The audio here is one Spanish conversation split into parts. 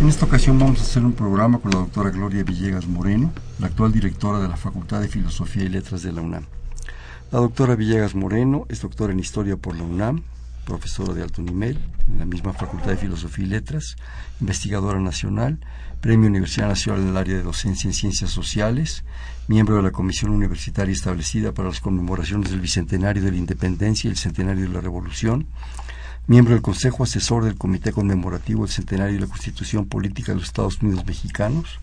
En esta ocasión vamos a hacer un programa con la doctora Gloria Villegas Moreno, la actual directora de la Facultad de Filosofía y Letras de la UNAM. La doctora Villegas Moreno es doctora en Historia por la UNAM, profesora de alto nivel en la misma Facultad de Filosofía y Letras, investigadora nacional, Premio Universidad Nacional en el área de docencia en Ciencias Sociales, miembro de la Comisión Universitaria establecida para las conmemoraciones del Bicentenario de la Independencia y el Centenario de la Revolución, miembro del Consejo Asesor del Comité Conmemorativo del Centenario de la Constitución Política de los Estados Unidos Mexicanos.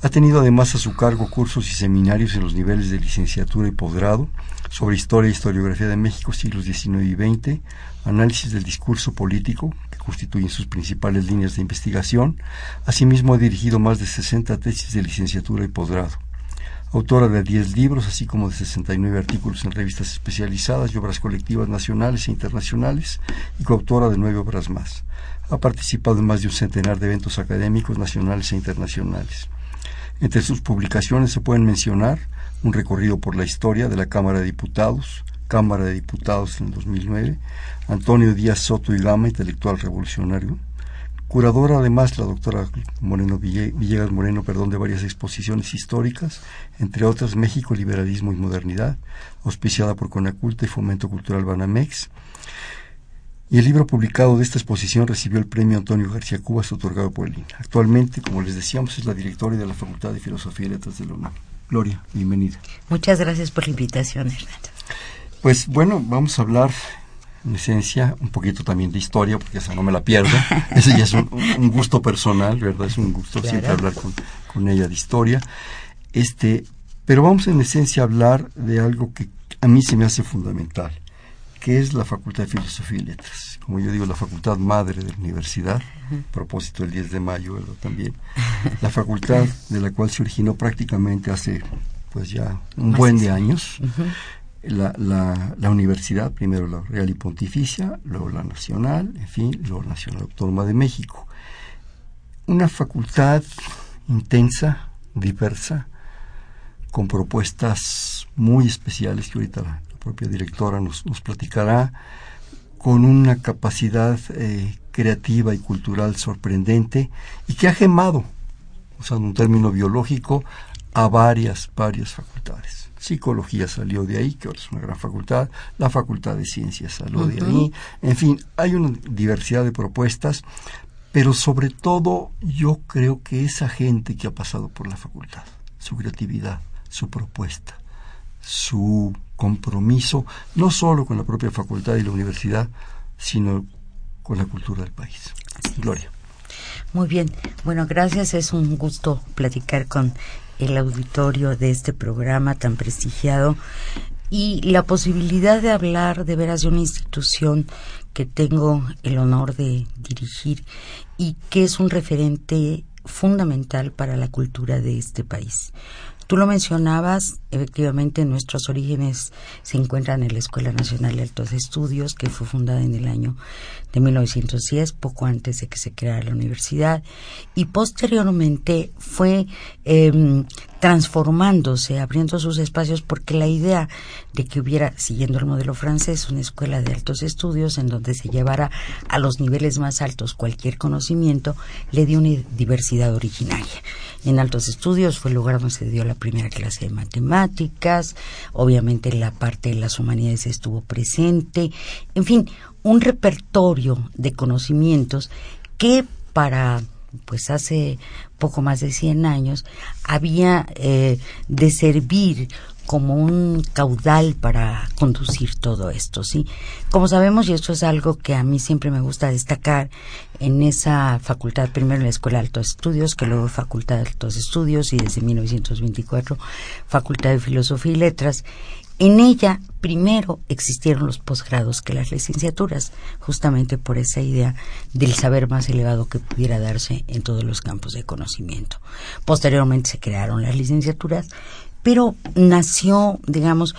Ha tenido además a su cargo cursos y seminarios en los niveles de licenciatura y posgrado sobre historia e historiografía de México siglos XIX y XX, análisis del discurso político, que constituyen sus principales líneas de investigación. Asimismo ha dirigido más de 60 tesis de licenciatura y posgrado autora de 10 libros, así como de 69 artículos en revistas especializadas y obras colectivas nacionales e internacionales, y coautora de nueve obras más. Ha participado en más de un centenar de eventos académicos nacionales e internacionales. Entre sus publicaciones se pueden mencionar un recorrido por la historia de la Cámara de Diputados, Cámara de Diputados en el 2009, Antonio Díaz Soto y Gama, intelectual revolucionario, curadora además la doctora Moreno Villegas Moreno, perdón, de varias exposiciones históricas, entre otras México, Liberalismo y Modernidad, auspiciada por Conaculta y Fomento Cultural Banamex. Y el libro publicado de esta exposición recibió el premio Antonio García Cubas otorgado por el INA. Actualmente, como les decíamos, es la directora de la Facultad de Filosofía y Letras de la UNAM. Gloria, bienvenida. Muchas gracias por la invitación, Hernando. Pues bueno, vamos a hablar en esencia, un poquito también de historia, porque esa no me la pierdo. Ese ya es un, gusto personal, ¿verdad? Es un gusto siempre hablar con, con, ella de historia. Este, pero vamos en esencia a hablar de algo que a mí se me hace fundamental, que es la Facultad de Filosofía y Letras. Como yo digo, la facultad madre de la universidad, propósito el 10 de mayo, ¿verdad? También. La facultad de la cual se originó prácticamente hace, pues ya, un buen de años la, la, la, universidad, primero la Real y Pontificia, luego la Nacional, en fin, luego la Nacional Autónoma de México. Una facultad intensa, diversa, con propuestas muy especiales que ahorita la, propia directora nos, nos, platicará, con una capacidad eh, creativa y cultural sorprendente y que ha gemado, usando un término biológico, a varias, varias facultades. Psicología salió de ahí, que ahora es una gran facultad, la Facultad de Ciencias salió de ahí, en fin, hay una diversidad de propuestas, pero sobre todo yo creo que esa gente que ha pasado por la facultad, su creatividad, su propuesta, su compromiso, no solo con la propia facultad y la universidad, sino con la cultura del país. Gloria. Muy bien, bueno, gracias, es un gusto platicar con el auditorio de este programa tan prestigiado y la posibilidad de hablar de veras de una institución que tengo el honor de dirigir y que es un referente fundamental para la cultura de este país. Tú lo mencionabas, efectivamente nuestros orígenes se encuentran en la Escuela Nacional de Altos Estudios, que fue fundada en el año de 1910, poco antes de que se creara la universidad, y posteriormente fue eh, transformándose, abriendo sus espacios, porque la idea de que hubiera, siguiendo el modelo francés, una escuela de altos estudios en donde se llevara a los niveles más altos cualquier conocimiento, le dio una diversidad originaria. En altos estudios fue el lugar donde se dio la primera clase de matemáticas, obviamente la parte de las humanidades estuvo presente, en fin, un repertorio de conocimientos que para pues hace poco más de 100 años, había eh, de servir como un caudal para conducir todo esto, ¿sí? Como sabemos, y esto es algo que a mí siempre me gusta destacar, en esa facultad, primero la Escuela de Altos Estudios, que luego Facultad de Altos Estudios y desde 1924 Facultad de Filosofía y Letras, en ella primero existieron los posgrados que las licenciaturas, justamente por esa idea del saber más elevado que pudiera darse en todos los campos de conocimiento. Posteriormente se crearon las licenciaturas, pero nació, digamos,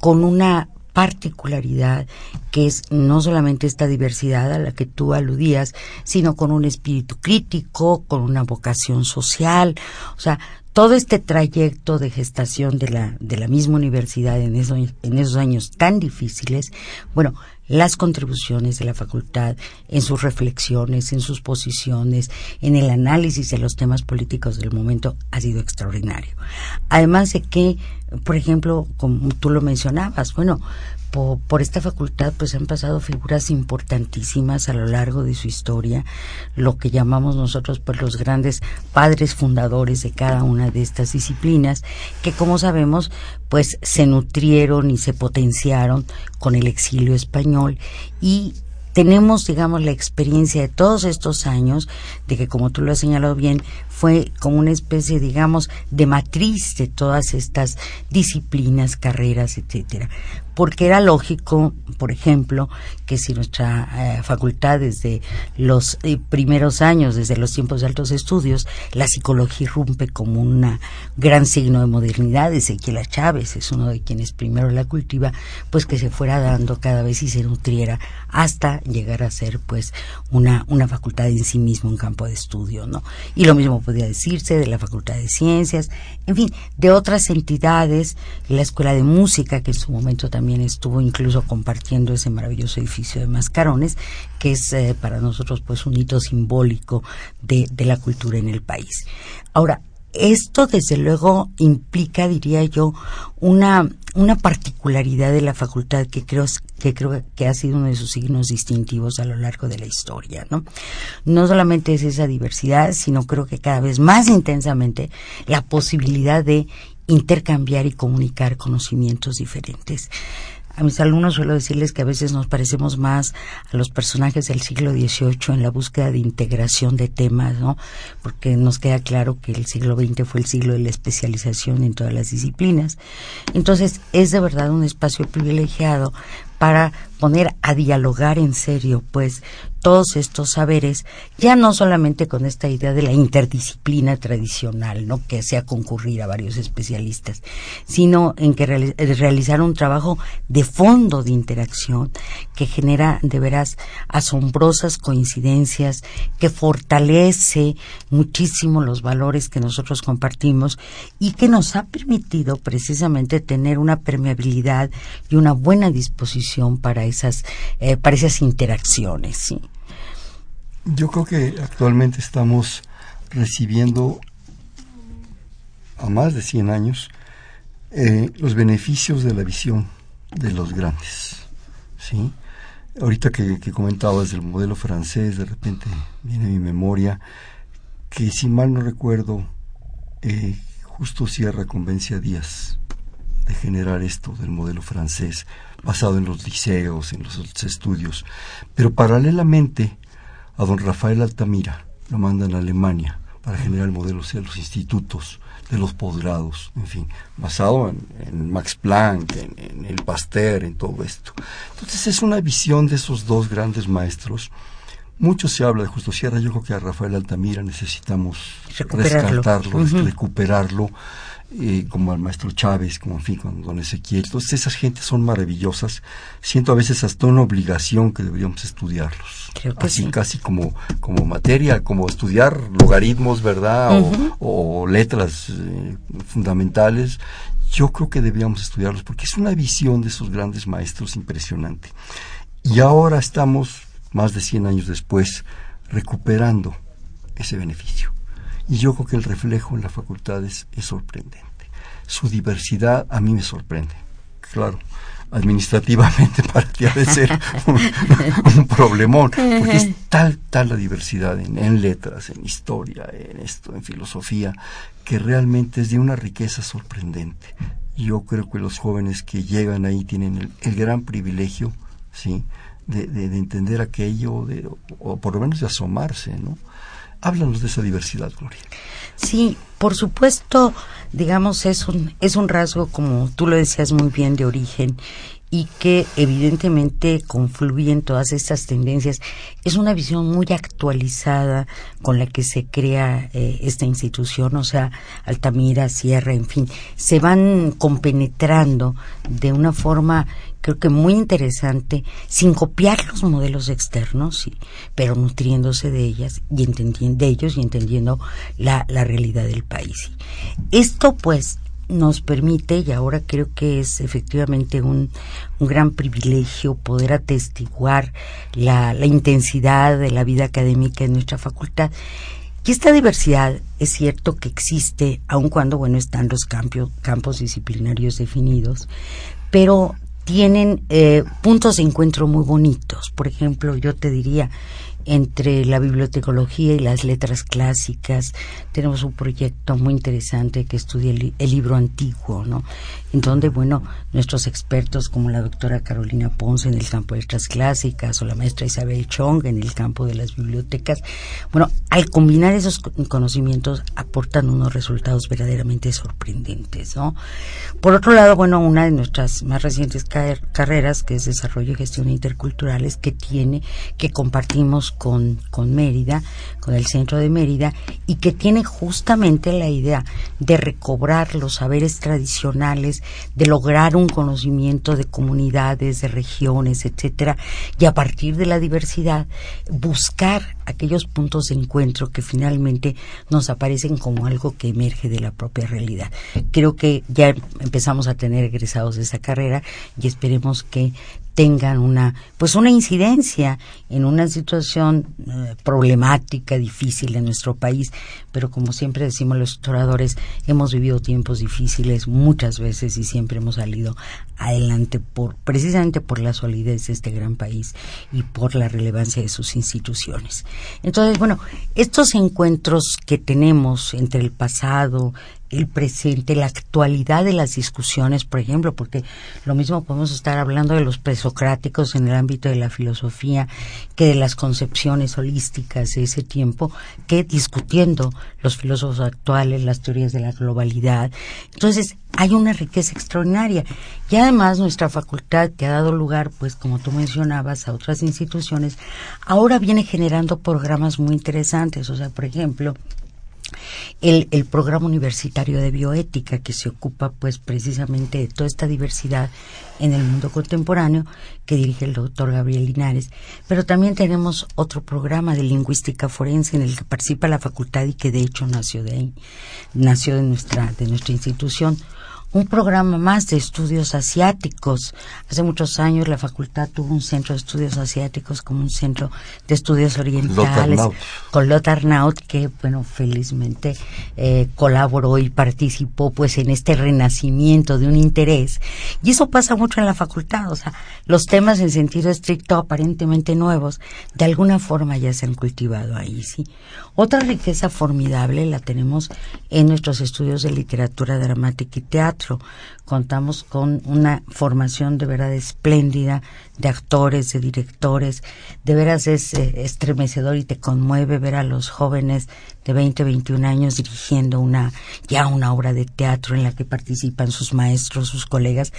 con una particularidad que es no solamente esta diversidad a la que tú aludías, sino con un espíritu crítico, con una vocación social, o sea, todo este trayecto de gestación de la, de la misma universidad en, en esos años tan difíciles, bueno, las contribuciones de la facultad en sus reflexiones, en sus posiciones, en el análisis de los temas políticos del momento ha sido extraordinario. Además de que, por ejemplo, como tú lo mencionabas, bueno, por, esta facultad pues han pasado figuras importantísimas a lo largo de su historia, lo que llamamos nosotros pues los grandes padres fundadores de cada una de estas disciplinas, que como sabemos pues se nutrieron y se potenciaron con el exilio español. Y tenemos, digamos, la experiencia de todos estos años, de que como tú lo has señalado bien, fue como una especie, digamos, de matriz de todas estas disciplinas, carreras, etcétera porque era lógico, por ejemplo, que si nuestra eh, facultad desde los eh, primeros años, desde los tiempos de altos estudios, la psicología irrumpe como un gran signo de modernidad, Ezequiel Chávez es uno de quienes primero la cultiva, pues que se fuera dando cada vez y se nutriera hasta llegar a ser pues una, una facultad en sí mismo, un campo de estudio, ¿no? Y lo mismo podría decirse de la Facultad de Ciencias, en fin, de otras entidades, la Escuela de Música, que en su momento también también estuvo incluso compartiendo ese maravilloso edificio de Mascarones, que es eh, para nosotros pues un hito simbólico de, de la cultura en el país. Ahora, esto desde luego implica, diría yo, una, una particularidad de la facultad que creo, que creo que ha sido uno de sus signos distintivos a lo largo de la historia, ¿no? No solamente es esa diversidad, sino creo que cada vez más intensamente la posibilidad de intercambiar y comunicar conocimientos diferentes. A mis alumnos suelo decirles que a veces nos parecemos más a los personajes del siglo XVIII en la búsqueda de integración de temas, ¿no? Porque nos queda claro que el siglo XX fue el siglo de la especialización en todas las disciplinas. Entonces, es de verdad un espacio privilegiado para poner a dialogar en serio, pues, todos estos saberes, ya no solamente con esta idea de la interdisciplina tradicional, ¿no? que sea concurrir a varios especialistas, sino en que realizar un trabajo de fondo de interacción que genera de veras asombrosas coincidencias, que fortalece muchísimo los valores que nosotros compartimos y que nos ha permitido precisamente tener una permeabilidad y una buena disposición para esas, eh, para esas interacciones. Yo creo que actualmente estamos recibiendo a más de 100 años eh, los beneficios de la visión de los grandes. ¿sí? Ahorita que, comentabas del modelo francés, de repente viene a mi memoria que si mal no recuerdo, eh, justo Sierra convence a Díaz de generar esto del modelo francés, basado en los liceos, en los estudios. Pero paralelamente a don Rafael Altamira, lo mandan a Alemania para generar el modelo de los institutos, de los posgrados, en fin, basado en, Max Planck, en, el Pasteur, en todo esto. Entonces es una visión de esos dos grandes maestros. Mucho se habla de Justo Sierra, yo creo que a Rafael Altamira necesitamos rescatarlo, recuperarlo eh, como al maestro Chávez, como en fin, con don Ezequiel. Entonces esas gentes son maravillosas. Siento a veces hasta una obligación que deberíamos estudiarlos. Así casi como, como materia, como estudiar logaritmos, ¿verdad? o, letras eh, fundamentales. Yo creo que deberíamos estudiarlos porque es una visión de esos grandes maestros impresionante. Y ahora estamos, más de 100 años después, recuperando ese beneficio. Y yo creo que el reflejo en las facultades es sorprendente. Su diversidad a mí me sorprende. claro administrativamente para ti ha de ser un, problemón, porque es tal, tal la diversidad en, en, letras, en historia, en esto, en filosofía, que realmente es de una riqueza sorprendente. Yo creo que los jóvenes que llegan ahí tienen el, gran privilegio, ¿sí?, de, de, entender aquello, de, o por lo menos de asomarse, ¿no? Háblanos de esa diversidad, Gloria. Sí, por supuesto, digamos, es un, es un rasgo, como tú lo decías muy bien, de origen y que evidentemente confluyen todas estas tendencias. Es una visión muy actualizada con la que se crea eh, esta institución, o sea, Altamira, Sierra, en fin, se van compenetrando de una forma creo que muy interesante, sin copiar los modelos externos, sí, pero nutriéndose de ellas y entendiendo de ellos y entendiendo la, la realidad del país. Esto pues nos permite, y ahora creo que es efectivamente un, un gran privilegio poder atestiguar la, la intensidad de la vida académica en nuestra facultad, y esta diversidad es cierto que existe, aun cuando, bueno, están los campos disciplinarios definidos, pero tienen eh, puntos de encuentro muy bonitos. Por ejemplo, yo te diría, entre la bibliotecología y las letras clásicas. Tenemos un proyecto muy interesante que estudia el, libro antiguo, ¿no? En donde, bueno, nuestros expertos como la doctora Carolina Ponce en el campo de letras clásicas o la maestra Isabel Chong en el campo de las bibliotecas, bueno, al combinar esos conocimientos aportan unos resultados verdaderamente sorprendentes, ¿no? Por otro lado, bueno, una de nuestras más recientes carreras, que es Desarrollo y Gestión Interculturales, que tiene, que compartimos con, con Mérida, con el centro de Mérida, y que tiene justamente la idea de recobrar los saberes tradicionales, de lograr un conocimiento de comunidades, de regiones, etcétera, y a partir de la diversidad buscar aquellos puntos de encuentro que finalmente nos aparecen como algo que emerge de la propia realidad. Creo que ya empezamos a tener egresados de esa carrera y esperemos que tengan una pues una incidencia en una situación eh, problemática difícil en nuestro país. Pero como siempre decimos los historiadores hemos vivido tiempos difíciles muchas veces y siempre hemos salido adelante por precisamente por la solidez de este gran país y por la relevancia de sus instituciones. Entonces bueno estos encuentros que tenemos entre el pasado el presente, la actualidad de las discusiones, por ejemplo, porque lo mismo podemos estar hablando de los presocráticos en el ámbito de la filosofía que de las concepciones holísticas de ese tiempo, que discutiendo los filósofos actuales, las teorías de la globalidad. Entonces, hay una riqueza extraordinaria. Y además nuestra facultad, que ha dado lugar, pues como tú mencionabas, a otras instituciones, ahora viene generando programas muy interesantes. O sea, por ejemplo, el, el, programa universitario de bioética que se ocupa pues precisamente de toda esta diversidad en el mundo contemporáneo que dirige el doctor Gabriel Linares. Pero también tenemos otro programa de lingüística forense en el que participa la facultad y que de hecho nació de ahí, nació de nuestra, de nuestra institución un programa más de estudios asiáticos. Hace muchos años la facultad tuvo un centro de estudios asiáticos como un centro de estudios orientales con Lothar Naut que bueno felizmente eh, colaboró y participó pues en este renacimiento de un interés. Y eso pasa mucho en la facultad o sea los temas en sentido estricto aparentemente nuevos de alguna forma ya se han cultivado ahí sí otra riqueza formidable la tenemos en nuestros estudios de literatura dramática y teatro. Contamos con una formación de verdad espléndida de actores, de directores. De veras es eh, estremecedor y te conmueve ver a los jóvenes de 20, 21 años dirigiendo una ya una obra de teatro en la que participan sus maestros, sus colegas,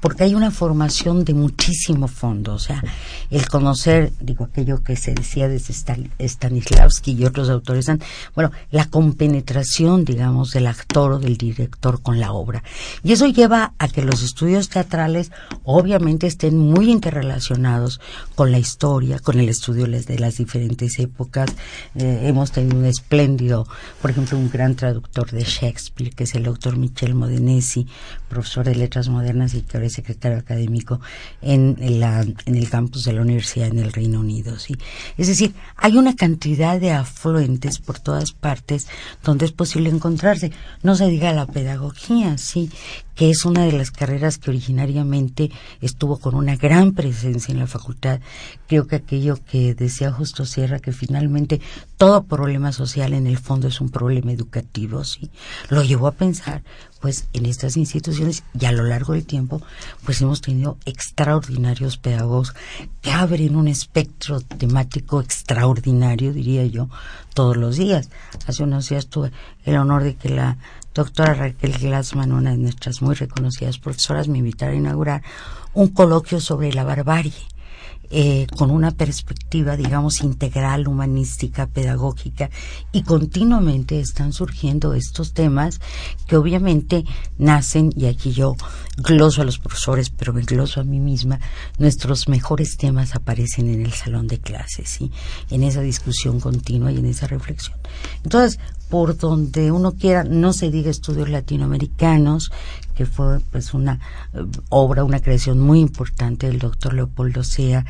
porque hay una formación de muchísimo fondo, o sea, el conocer, digo aquello que se decía desde Stanislavski y otros autores, bueno, la compenetración, digamos, del actor o del director con la obra. Y eso lleva a que los estudios teatrales obviamente estén muy interrelacionados con la historia, con el estudio de las diferentes épocas. Eh, hemos tenido un espléndido por ejemplo, un gran traductor de Shakespeare, que es el doctor Michel Modenesi, profesor de letras modernas y que ahora es secretario académico en, en el campus de la universidad en el Reino Unido. ¿sí? Es decir, hay una cantidad de afluentes por todas partes donde es posible encontrarse. No se diga la pedagogía, sí. que es una de las carreras que originariamente estuvo con una gran presencia en la facultad. Creo que aquello que decía Justo Sierra, que finalmente todo problema social en el fondo es un problema educativo, ¿sí? Lo llevó a pensar, pues, en estas instituciones y a lo largo del tiempo, pues hemos tenido extraordinarios pedagogos que abren un espectro temático extraordinario, diría yo, todos los días. Hace unos días tuve el honor de que la doctora Raquel Glassman, una de nuestras muy reconocidas profesoras, me invitara a inaugurar un coloquio sobre la barbarie. Eh, con una perspectiva, digamos, integral, humanística, pedagógica, y continuamente están surgiendo estos temas que obviamente nacen, y aquí yo gloso a los profesores, pero me gloso a mí misma, nuestros mejores temas aparecen en el salón de clases, ¿sí? en esa discusión continua y en esa reflexión. Entonces, por donde uno quiera, no se diga estudios latinoamericanos, que fue pues una eh, obra, una creación muy importante del doctor Leopoldo Sea,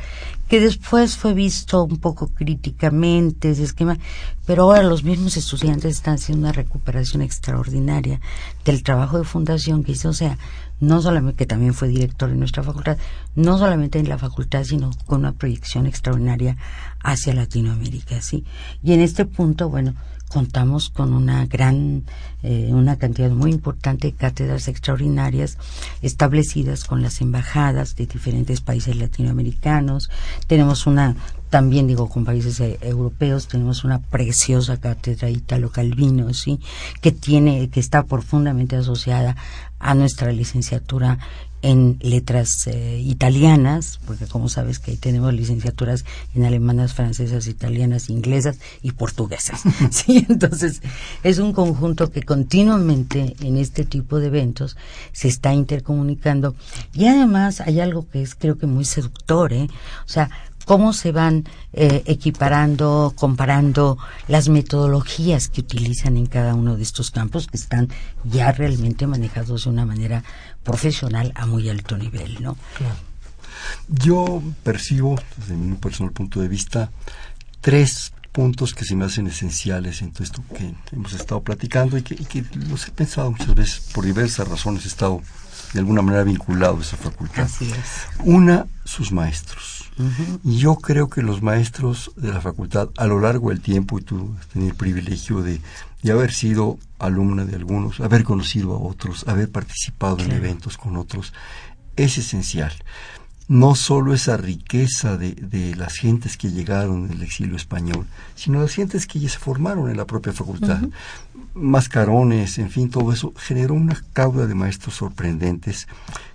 que después fue visto un poco críticamente ese esquema, pero ahora los mismos estudiantes están haciendo una recuperación extraordinaria del trabajo de fundación que hizo o sea, no solamente que también fue director de nuestra facultad, no solamente en la facultad, sino con una proyección extraordinaria hacia Latinoamérica, ¿sí? Y en este punto, bueno, contamos con una gran, eh, una cantidad muy importante de cátedras extraordinarias establecidas con las embajadas de diferentes países latinoamericanos. Tenemos una, también digo con países eh, europeos, tenemos una preciosa cátedra Italo Calvino, sí, que tiene, que está profundamente asociada a nuestra licenciatura en letras eh, italianas, porque como sabes que ahí tenemos licenciaturas en alemanas, francesas, italianas, inglesas y portuguesas. sí, entonces es un conjunto que continuamente en este tipo de eventos se está intercomunicando y además hay algo que es creo que muy seductor, ¿eh? O sea, cómo se van eh, equiparando, comparando las metodologías que utilizan en cada uno de estos campos que están ya realmente manejados de una manera profesional a muy alto nivel, ¿no? Yo percibo, desde mi personal punto de vista, tres puntos que se me hacen esenciales en todo esto que hemos estado platicando y que, y que los he pensado muchas veces por diversas razones he estado de alguna manera vinculado a esa facultad. Así es. Una, sus maestros y yo creo que los maestros de la facultad a lo largo del tiempo, y tú has tenido el privilegio de, haber sido alumna de algunos, haber conocido a otros, haber participado en eventos con otros, es esencial. No solo esa riqueza de, de, las gentes que llegaron del exilio español, sino las gentes que ya se formaron en la propia facultad. Mascarones, en fin, todo eso generó una cauda de maestros sorprendentes.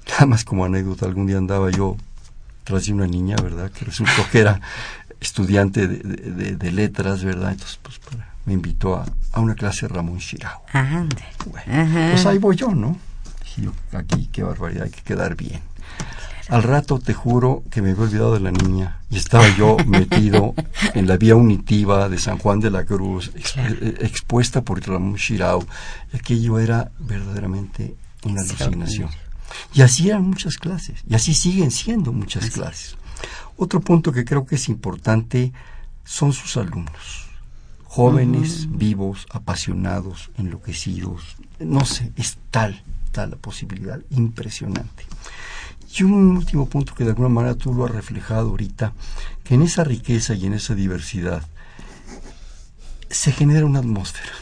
Nada más como anécdota, algún día andaba yo tras de una niña, ¿verdad? Que resultó que era estudiante de, letras, ¿verdad? Entonces, pues me invitó a, a, una clase de Ramón Shirao. Bueno, pues ahí voy yo, ¿no? Dije yo, aquí, qué barbaridad, hay que quedar bien. Al rato te juro que me había olvidado de la niña y estaba yo metido en la vía unitiva de San Juan de la Cruz, eh, expuesta por Ramón Shirao. Y aquello era verdaderamente una alucinación. Y así eran muchas clases, y así siguen siendo muchas clases. Otro punto que creo que es importante son sus alumnos, jóvenes, vivos, apasionados, enloquecidos, no sé, es tal, tal la posibilidad, impresionante. Y un último punto que de alguna manera tú lo has reflejado ahorita, que en esa riqueza y en esa diversidad se genera una atmósfera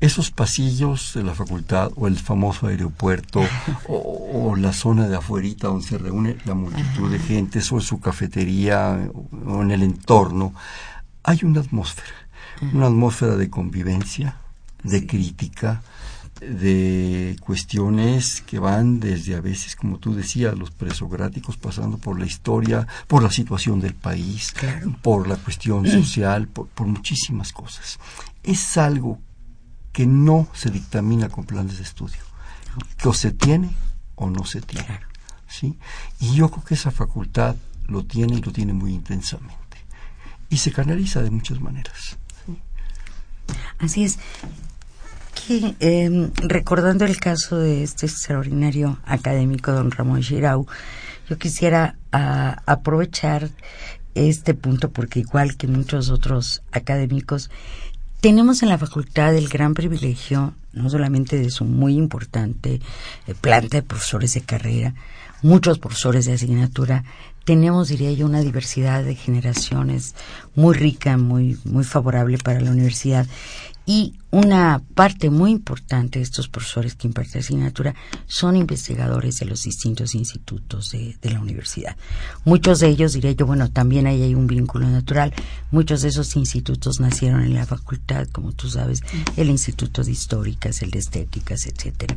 esos pasillos de la facultad o el famoso aeropuerto o, la zona de afuerita donde se reúne la multitud de gente o en su cafetería o en el entorno, hay una atmósfera, una atmósfera de convivencia, de crítica, de cuestiones que van desde a veces, como tú decías, los presográticos, pasando por la historia, por la situación del país, por la cuestión social, por, por muchísimas cosas. Es algo que no se dictamina con planes de estudio, que o se tiene o no se tiene. ¿sí? Y yo creo que esa facultad lo tiene y lo tiene muy intensamente. Y se canaliza de muchas maneras. Así es. Que, em, recordando el caso de este extraordinario académico, don Ramón Girau, yo quisiera ah, aprovechar este punto porque igual que muchos otros académicos, tenemos en la facultad el gran privilegio, no solamente de su muy importante eh, planta de profesores de carrera, muchos profesores de asignatura, tenemos, diría yo, una diversidad de generaciones muy rica, muy, muy favorable para la universidad. Y una parte muy importante de estos profesores que imparten asignatura son investigadores de los distintos institutos de, la universidad. Muchos de ellos, diré yo, bueno, también ahí hay un vínculo natural. Muchos de esos institutos nacieron en la facultad, como tú sabes, el Instituto de Históricas, el de Estéticas, etcétera.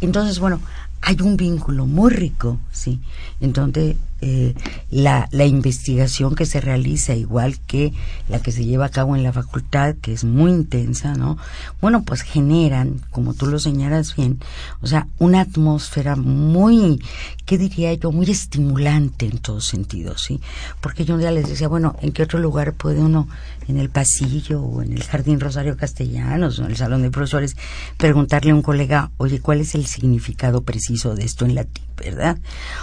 Entonces, bueno, hay un vínculo muy rico, ¿sí? En donde eh, la, la, investigación que se realiza, igual que la que se lleva a cabo en la facultad, que es muy intensa, ¿no? Bueno, pues generan, como tú lo señalas bien, o sea, una atmósfera muy, ¿qué diría yo? Muy estimulante en todos sentidos, ¿sí? Porque yo un día les decía, bueno, ¿en qué otro lugar puede uno, en el pasillo o en el Jardín Rosario Castellanos o en el Salón de Profesores, preguntarle a un colega, oye, ¿cuál es el significado preciso de esto en latín, verdad?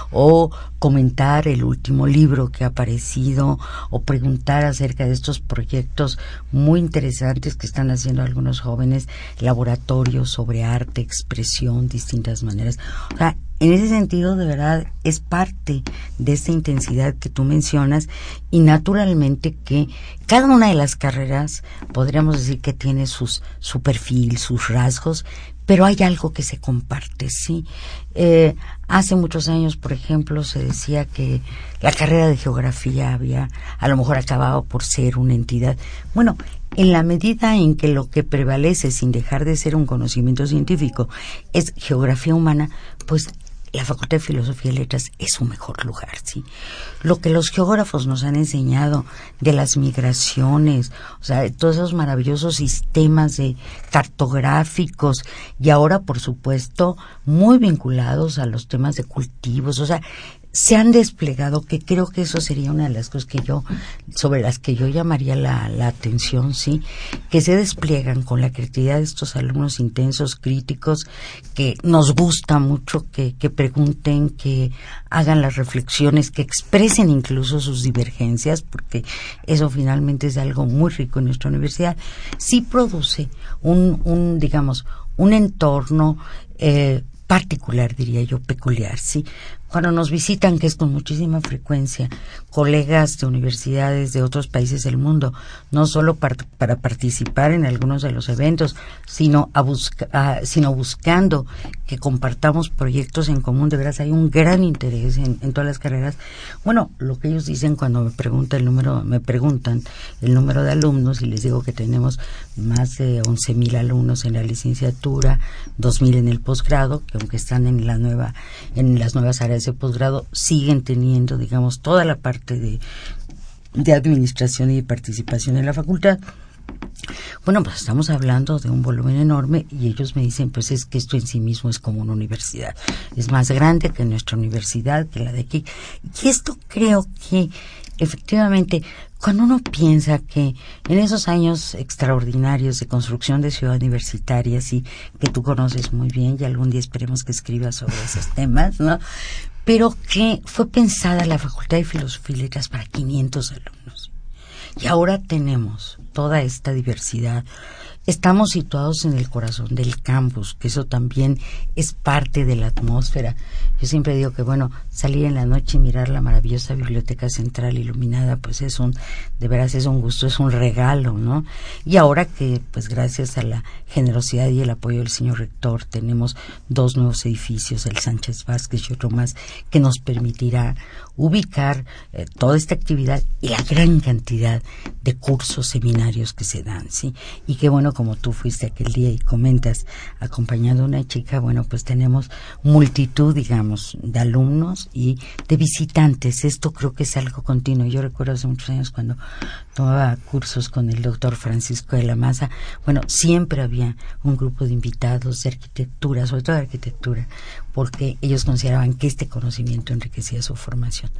O comentar el último libro que ha aparecido o preguntar acerca de estos proyectos muy interesantes que están haciendo algunos jóvenes, laboratorios sobre arte, expresión, distintas maneras. O sea, en ese sentido, de verdad, es parte de esta intensidad que tú mencionas y naturalmente que cada una de las carreras podríamos decir que tiene sus, su perfil, sus rasgos, pero hay algo que se comparte, ¿sí? Eh, hace muchos años, por ejemplo, se decía que la carrera de geografía había a lo mejor acabado por ser una entidad. Bueno, en la medida en que lo que prevalece sin dejar de ser un conocimiento científico es geografía humana, pues la Facultad de Filosofía y Letras es su mejor lugar, ¿sí? Lo que los geógrafos nos han enseñado de las migraciones, o sea, de todos esos maravillosos sistemas de cartográficos y ahora, por supuesto, muy vinculados a los temas de cultivos, o sea, se han desplegado, que creo que eso sería una de las cosas que yo, sobre las que yo llamaría la, la atención, sí, que se despliegan con la creatividad de estos alumnos intensos, críticos, que nos gusta mucho que, que pregunten, que hagan las reflexiones, que expresen incluso sus divergencias, porque eso finalmente es algo muy rico en nuestra universidad, sí produce un, un digamos, un entorno eh, particular, diría yo, peculiar, ¿sí? Cuando nos visitan, que es con muchísima frecuencia, colegas de universidades de otros países del mundo, no solo para participar en algunos de los eventos, sino, a sino buscando que compartamos proyectos en común. De veras, hay un gran interés en, todas las carreras. Bueno, lo que ellos dicen cuando me preguntan el número, me preguntan el número de alumnos y les digo que tenemos más de 11.000 alumnos en la licenciatura, 2.000 en el posgrado, que aunque están en la nueva, en las nuevas áreas ese posgrado siguen teniendo, digamos, toda la parte de, de administración y de participación en la facultad. Bueno, pues estamos hablando de un volumen enorme y ellos me dicen, pues es que esto en sí mismo es como una universidad. Es más grande que nuestra universidad, que la de aquí. Y esto creo que efectivamente, cuando uno piensa que en esos años extraordinarios de construcción de ciudad universitaria, y que tú conoces muy bien y algún día esperemos que escribas sobre esos temas, ¿no? pero que fue pensada la Facultad de Filosofía y Letras para 500 alumnos. Y ahora tenemos toda esta diversidad Estamos situados en el corazón del campus, que eso también es parte de la atmósfera. Yo siempre digo que, bueno, salir en la noche y mirar la maravillosa biblioteca central iluminada, pues es un, de veras es un gusto, es un regalo, ¿no? Y ahora que, pues gracias a la generosidad y el apoyo del señor rector, tenemos dos nuevos edificios, el Sánchez Vázquez y otro más, que nos permitirá ubicar eh, toda esta actividad y la gran cantidad de cursos, seminarios que se dan, ¿sí? Y que bueno, como tú fuiste aquel día y comentas, acompañando a una chica, bueno, pues tenemos multitud, digamos, de alumnos y de visitantes. Esto creo que es algo continuo. Yo recuerdo hace muchos años cuando tomaba cursos con el doctor Francisco de la Maza, bueno, siempre había un grupo de invitados de arquitectura, sobre todo de arquitectura, porque ellos consideraban que este conocimiento enriquecía su formación.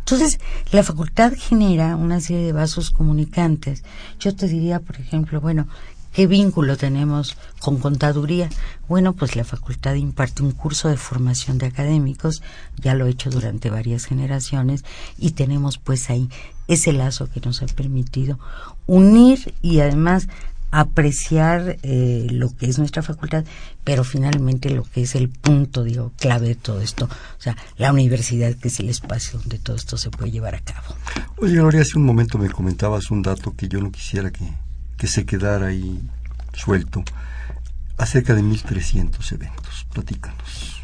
Entonces, la facultad genera una serie de vasos comunicantes. Yo te diría, por ejemplo, bueno, ¿Qué vínculo tenemos con contaduría? Bueno, pues la facultad imparte un curso de formación de académicos, ya lo he hecho durante varias generaciones, y tenemos pues ahí ese lazo que nos ha permitido unir y además apreciar eh, lo que es nuestra facultad, pero finalmente lo que es el punto, digo, clave de todo esto, o sea, la universidad que es el espacio donde todo esto se puede llevar a cabo. Oye, Gloria, hace un momento me comentabas un dato que yo no quisiera que, que se quedara ahí suelto, acerca de 1.300 eventos. Platícanos.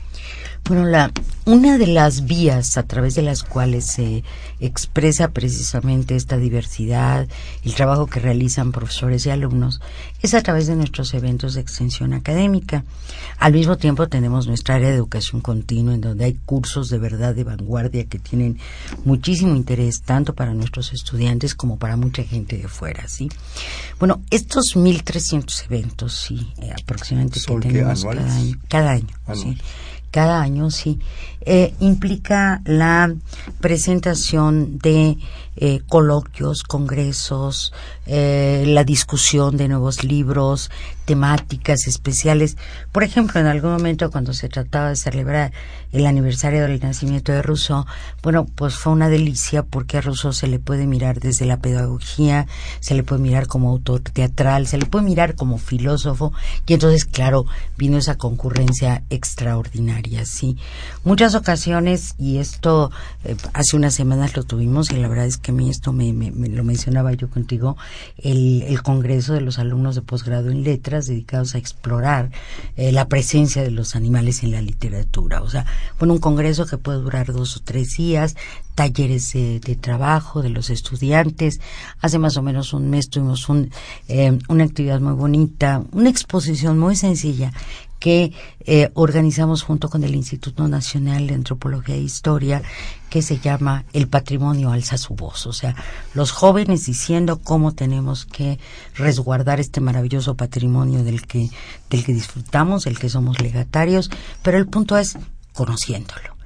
Bueno, la, una de las vías a través de las cuales se expresa precisamente esta diversidad, el trabajo que realizan profesores y alumnos, es a través de nuestros eventos de extensión académica. Al mismo tiempo tenemos nuestra área de educación continua, en donde hay cursos de verdad de vanguardia que tienen muchísimo interés, tanto para nuestros estudiantes como para mucha gente de fuera, ¿sí? Bueno, estos 1.300 eventos, sí, eh, aproximadamente que tenemos cada año, cada año, sí cada año, sí, eh, implica la presentación de eh, coloquios, congresos, eh, la discusión de nuevos libros, temáticas especiales. Por ejemplo, en algún momento cuando se trataba de celebrar el aniversario del nacimiento de Rousseau, bueno, pues fue una delicia porque a Rousseau se le puede mirar desde la pedagogía, se le puede mirar como autor teatral, se le puede mirar como filósofo y entonces, claro, vino esa concurrencia extraordinaria, sí. Muchas ocasiones, y esto eh, hace unas semanas lo tuvimos y la verdad es que a mí esto me, lo mencionaba yo contigo, el, el Congreso de los Alumnos de Posgrado en Letras dedicados a explorar eh, la presencia de los animales en la literatura. O sea, bueno, un congreso que puede durar dos o tres días, talleres de, trabajo de los estudiantes. Hace más o menos un mes tuvimos un, eh, una actividad muy bonita, una exposición muy sencilla que eh, organizamos junto con el Instituto Nacional de Antropología e Historia, que se llama El Patrimonio alza su voz. O sea, los jóvenes diciendo cómo tenemos que resguardar este maravilloso patrimonio del que, del que disfrutamos, del que somos legatarios, pero el punto es conociéndolo.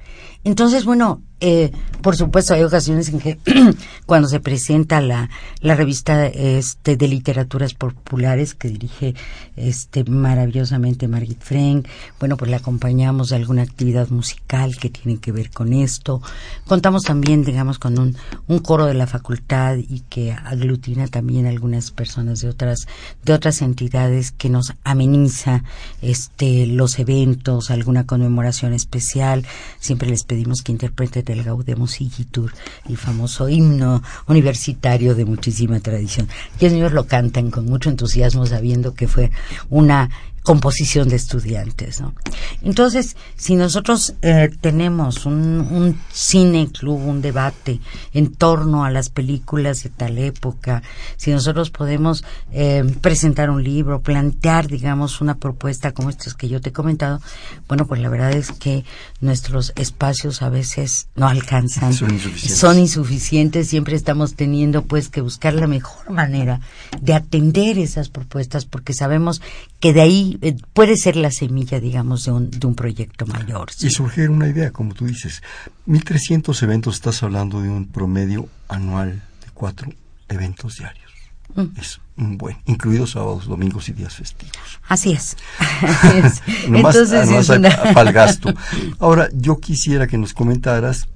Entonces, bueno, eh, por supuesto, hay ocasiones en que cuando se presenta la, la revista este, de literaturas populares que dirige este, maravillosamente Margit Frank, bueno, pues la acompañamos de alguna actividad musical que tiene que ver con esto. Contamos también, digamos, con un, un coro de la facultad y que aglutina también algunas personas de otras, de otras entidades que nos ameniza este, los eventos, alguna conmemoración especial. Siempre les pedimos que interpreten del Gaudemus Igitur, el famoso himno universitario de muchísima tradición. Y ellos lo cantan con mucho entusiasmo sabiendo que fue una composición de estudiantes. ¿no? Entonces, si nosotros eh, tenemos un, un, cine club, un debate en torno a las películas de tal época, si nosotros podemos eh, presentar un libro, plantear, digamos, una propuesta como estas que yo te he comentado, bueno, pues la verdad es que nuestros espacios a veces no alcanzan, son insuficientes, son insuficientes siempre estamos teniendo pues que buscar la mejor manera de atender esas propuestas porque sabemos que de ahí eh, puede ser la semilla, digamos, de un, de un proyecto mayor. Y surgir una idea, como tú dices. 1.300 eventos, estás hablando de un promedio anual de cuatro eventos diarios. Mm. Es un buen, incluidos sábados, domingos y días festivos. Así es. Entonces, es para el gasto. Ahora, yo quisiera que nos comentaras,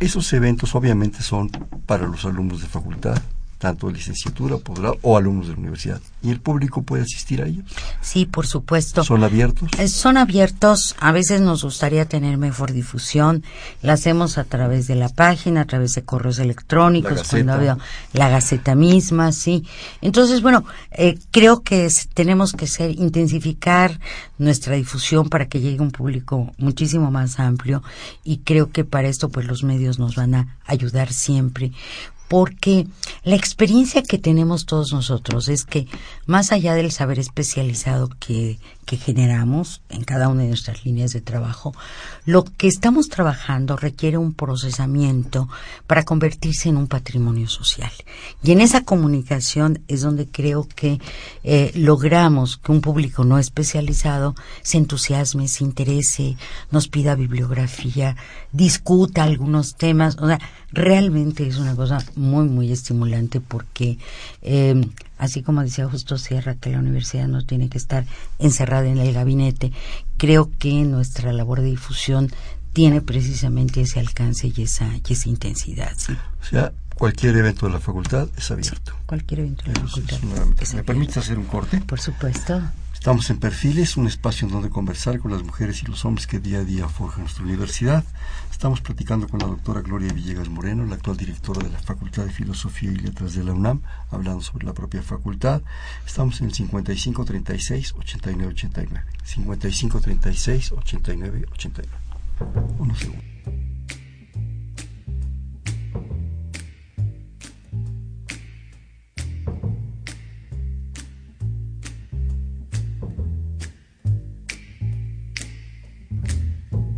esos eventos obviamente son para los alumnos de facultad, tanto licenciatura, posgrado o alumnos de la universidad. ¿Y el público puede asistir a ellos? Sí, por supuesto. ¿Son abiertos? Eh, son abiertos. A veces nos gustaría tener mejor difusión. La hacemos a través de la página, a través de correos electrónicos, cuando había la gaceta misma, sí. Entonces, bueno, eh, creo que tenemos que ser, intensificar nuestra difusión para que llegue un público muchísimo más amplio y creo que para esto pues los medios nos van a ayudar siempre porque la experiencia que tenemos todos nosotros es que más allá del saber especializado que, que generamos en cada una de nuestras líneas de trabajo, lo que estamos trabajando requiere un procesamiento para convertirse en un patrimonio social. Y en esa comunicación es donde creo que eh, logramos que un público no especializado se entusiasme, se interese, nos pida bibliografía, discuta algunos temas. O sea, realmente es una cosa muy, muy estimulante porque, eh, así como decía Justo Sierra, que la universidad no tiene que estar encerrada en el gabinete, creo que nuestra labor de difusión tiene precisamente ese alcance y esa, y esa intensidad. O sea, Cualquier evento de la facultad es abierto. cualquier evento de la facultad. una- es ¿Me abierto. permite hacer un corte? Por supuesto. Estamos en Perfiles, un espacio en donde conversar con las mujeres y los hombres que día a día forjan nuestra universidad. Estamos platicando con la doctora Gloria Villegas Moreno, la actual directora de la Facultad de Filosofía y Letras de la UNAM, hablando sobre la propia facultad. Estamos en el 5536-8989. 5536-8989. Unos segundos.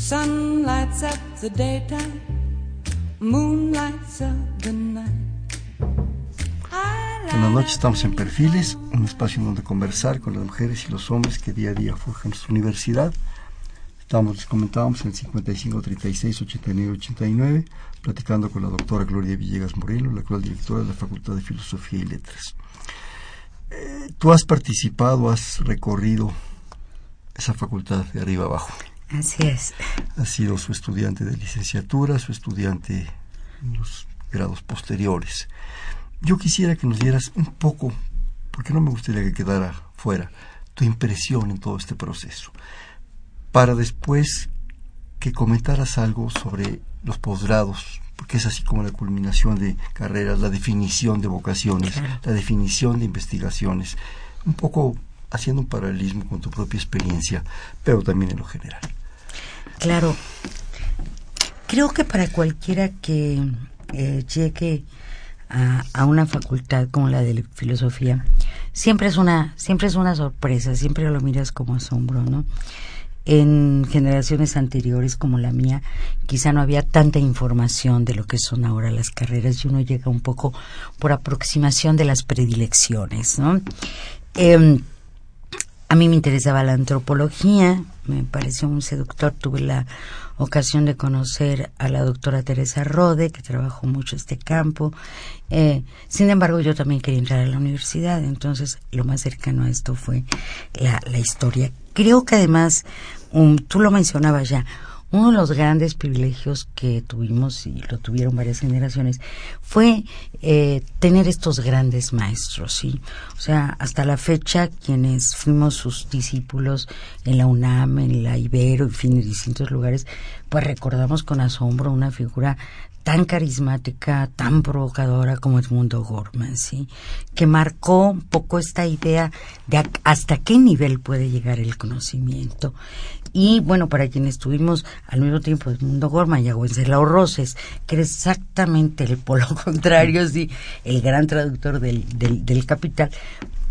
Sun lights the daytime, moon lights the night. Light noches, up estamos en Perfiles, un espacio en donde conversar con las mujeres y los hombres que día a día forjan nuestra universidad. Estamos, les comentábamos, en 5536-8989, platicando con la doctora Gloria Villegas Moreno, la actual directora de la Facultad de Filosofía y Letras. Eh, Tú has participado, has recorrido esa facultad de arriba abajo. Así es. Has sido su estudiante de licenciatura, su estudiante en los grados posteriores. Yo quisiera que nos dieras un poco, porque no me gustaría que quedara fuera, tu impresión en todo este proceso, para después que comentaras algo sobre los posgrados, porque es así como la culminación de carreras, la definición de vocaciones, Claro. la definición de investigaciones, un poco haciendo un paralelismo con tu propia experiencia, pero también en lo general. Claro. Creo que para cualquiera que eh, llegue a, a una facultad como la de filosofía, siempre es una, siempre es una sorpresa, siempre lo miras como asombro, ¿no? En generaciones anteriores como la mía, quizá no había tanta información de lo que son ahora las carreras y uno llega un poco por aproximación de las predilecciones, ¿no? Em, a mí me interesaba la antropología, me pareció muy seductor. Tuve la ocasión de conocer a la doctora Teresa Rode, que trabajó mucho este campo. Eh, sin embargo, yo también quería entrar a la universidad, entonces lo más cercano a esto fue la, la historia. Creo que además, um, tú lo mencionabas ya, uno de los grandes privilegios que tuvimos y lo tuvieron varias generaciones fue eh, tener estos grandes maestros, ¿sí? O sea, hasta la fecha quienes fuimos sus discípulos en la UNAM, en la Ibero, en fin, en distintos lugares, pues recordamos con asombro una figura tan carismática, tan provocadora como Edmundo Gorman, ¿sí? Que marcó un poco esta idea de hasta qué nivel puede llegar el conocimiento. Y bueno, para quienes estuvimos al mismo tiempo Edmundo Gorman y a Wenceslao Roses, que era exactamente el polo contrario, sí, el gran traductor del, del, Capital,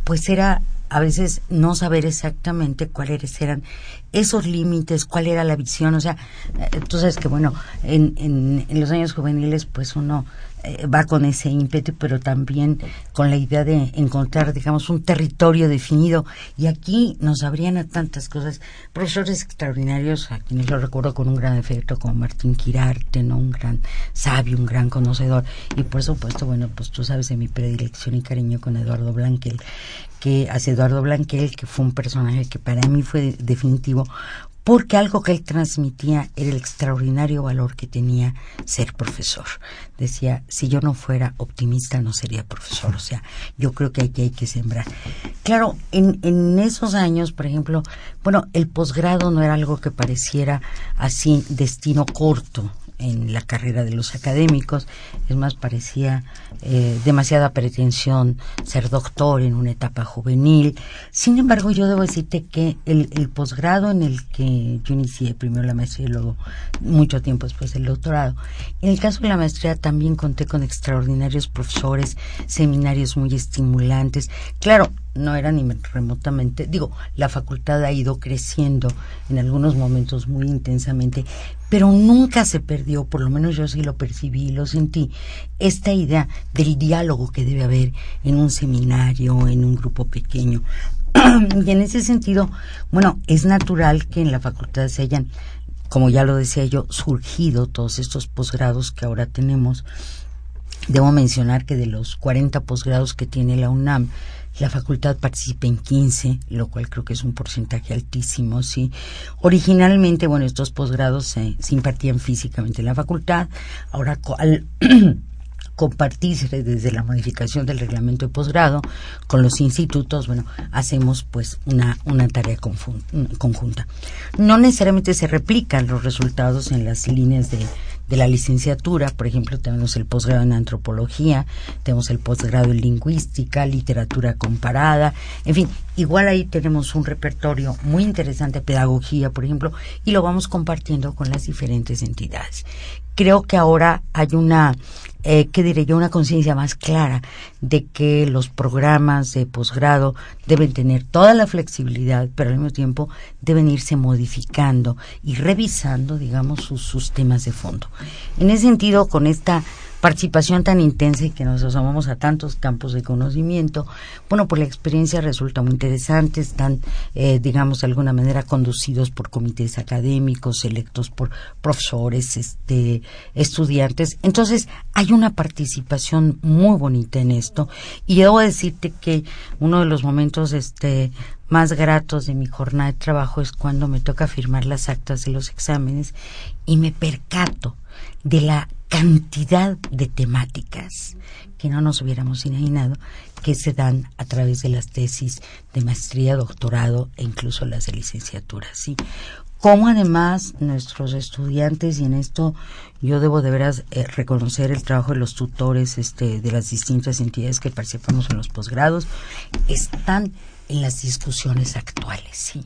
pues era a veces no saber exactamente cuáles eran esos límites, cuál era la visión, o sea, eh, tú sabes que bueno, en, en, en los años juveniles pues uno eh, va con ese ímpetu, pero también con la idea de encontrar, digamos, un territorio definido. Y aquí nos abrían a tantas cosas. Profesores extraordinarios, a quienes lo recuerdo con un gran efecto, como Martín Quirarte, ¿no? Un gran sabio, un gran conocedor. Y por supuesto, bueno, pues tú sabes de mi predilección y cariño con Eduardo Blanquel, que hace Eduardo Blanquel, que fue un personaje que para mí fue definitivo, porque algo que él transmitía era el extraordinario valor que tenía ser profesor. Decía, si yo no fuera optimista no sería profesor, o sea, yo creo que aquí hay que sembrar. Claro, en, en esos años, por ejemplo, bueno, el posgrado no era algo que pareciera así destino corto en la carrera de los académicos, es más, parecía eh, demasiada pretensión ser doctor en una etapa juvenil. Sin embargo, yo debo decirte que el, el posgrado en el que yo inicié, primero la maestría y luego mucho tiempo después el doctorado, en el caso de la maestría también conté con extraordinarios profesores, seminarios muy estimulantes. Claro, no era ni remotamente, digo, la facultad ha ido creciendo en algunos momentos muy intensamente, pero nunca se perdió, por lo menos yo sí lo percibí, lo sentí, esta idea del diálogo que debe haber en un seminario, en un grupo pequeño. y en ese sentido, bueno, es natural que en la facultad se hayan, como ya lo decía yo, surgido todos estos posgrados que ahora tenemos. Debo mencionar que de los 40 posgrados que tiene la UNAM, la facultad participa en 15, lo cual creo que es un porcentaje altísimo, sí. Originalmente, bueno, estos posgrados se, impartían físicamente en la facultad, ahora al compartirse desde la modificación del reglamento de posgrado con los institutos, bueno, hacemos pues una, una tarea conjunta. No necesariamente se replican los resultados en las líneas de, de la licenciatura, por ejemplo, tenemos el posgrado en antropología, tenemos el posgrado en lingüística, literatura comparada, en fin, igual ahí tenemos un repertorio muy interesante, pedagogía, por ejemplo, y lo vamos compartiendo con las diferentes entidades. Creo que ahora hay una eh, que diré yo, una conciencia más clara de que los programas de posgrado deben tener toda la flexibilidad, pero al mismo tiempo deben irse modificando y revisando, digamos, sus, sus temas de fondo. En ese sentido, con esta participación tan intensa y que nos asomamos a tantos campos de conocimiento, bueno, pues la experiencia resulta muy interesante, están, eh, digamos, de alguna manera conducidos por comités académicos, electos por profesores, este, estudiantes. Entonces, hay una participación muy bonita en esto y debo decirte que uno de los momentos, este, más gratos de mi jornada de trabajo es cuando me toca firmar las actas de los exámenes y me percato de la cantidad de temáticas que no nos hubiéramos imaginado que se dan a través de las tesis de maestría, doctorado e incluso las de licenciatura, ¿sí? Como además nuestros estudiantes, y en esto yo debo de veras eh, reconocer el trabajo de los tutores este, de las distintas entidades que participamos en los posgrados, están en las discusiones actuales, ¿sí?